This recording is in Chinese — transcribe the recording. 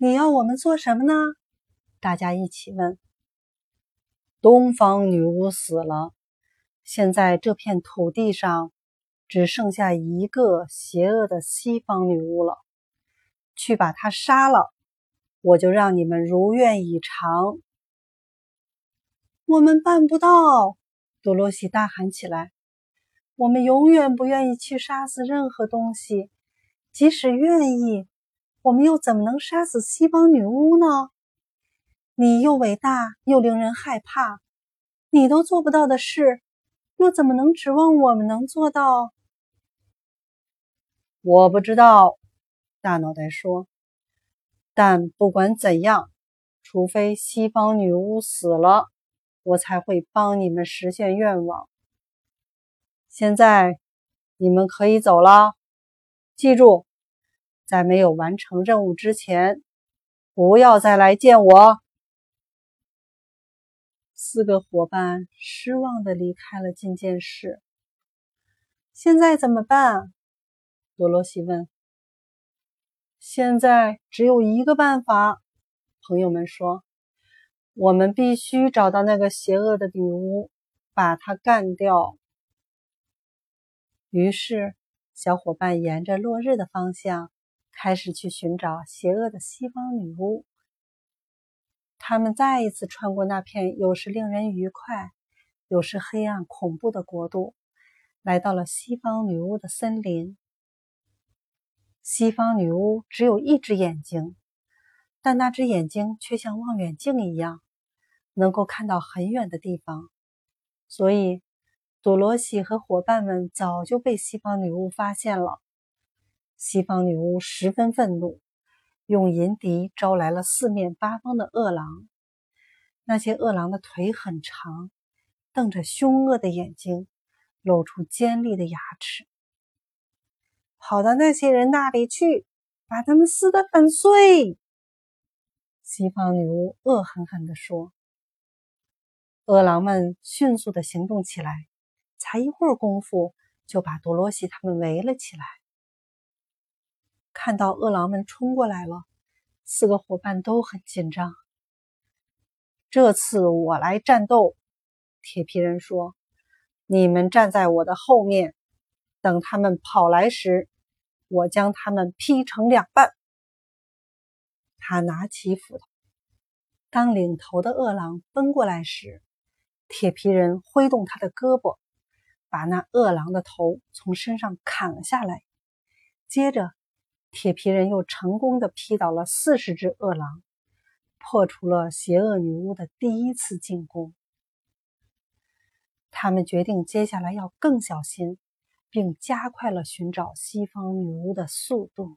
你要我们做什么呢？大家一起问。东方女巫死了，现在这片土地上只剩下一个邪恶的西方女巫了。去把她杀了，我就让你们如愿以偿。我们办不到！多罗西大喊起来：“我们永远不愿意去杀死任何东西，即使愿意，我们又怎么能杀死西方女巫呢？你又伟大又令人害怕，你都做不到的事，又怎么能指望我们能做到？”我不知道，大脑袋说。但不管怎样，除非西方女巫死了。我才会帮你们实现愿望。现在你们可以走了。记住，在没有完成任务之前，不要再来见我。四个伙伴失望的离开了觐见室。现在怎么办？多罗西问。现在只有一个办法，朋友们说。我们必须找到那个邪恶的女巫，把她干掉。于是，小伙伴沿着落日的方向开始去寻找邪恶的西方女巫。他们再一次穿过那片有时令人愉快、有时黑暗恐怖的国度，来到了西方女巫的森林。西方女巫只有一只眼睛，但那只眼睛却像望远镜一样。能够看到很远的地方，所以多罗西和伙伴们早就被西方女巫发现了。西方女巫十分愤怒，用银笛招来了四面八方的恶狼。那些恶狼的腿很长，瞪着凶恶的眼睛，露出尖利的牙齿。跑到那些人那里去，把他们撕得粉碎！西方女巫恶狠狠地说。饿狼们迅速的行动起来，才一会儿功夫，就把多罗西他们围了起来。看到饿狼们冲过来了，四个伙伴都很紧张。这次我来战斗，铁皮人说：“你们站在我的后面，等他们跑来时，我将他们劈成两半。”他拿起斧头，当领头的饿狼奔过来时。铁皮人挥动他的胳膊，把那饿狼的头从身上砍了下来。接着，铁皮人又成功的劈倒了四十只恶狼，破除了邪恶女巫的第一次进攻。他们决定接下来要更小心，并加快了寻找西方女巫的速度。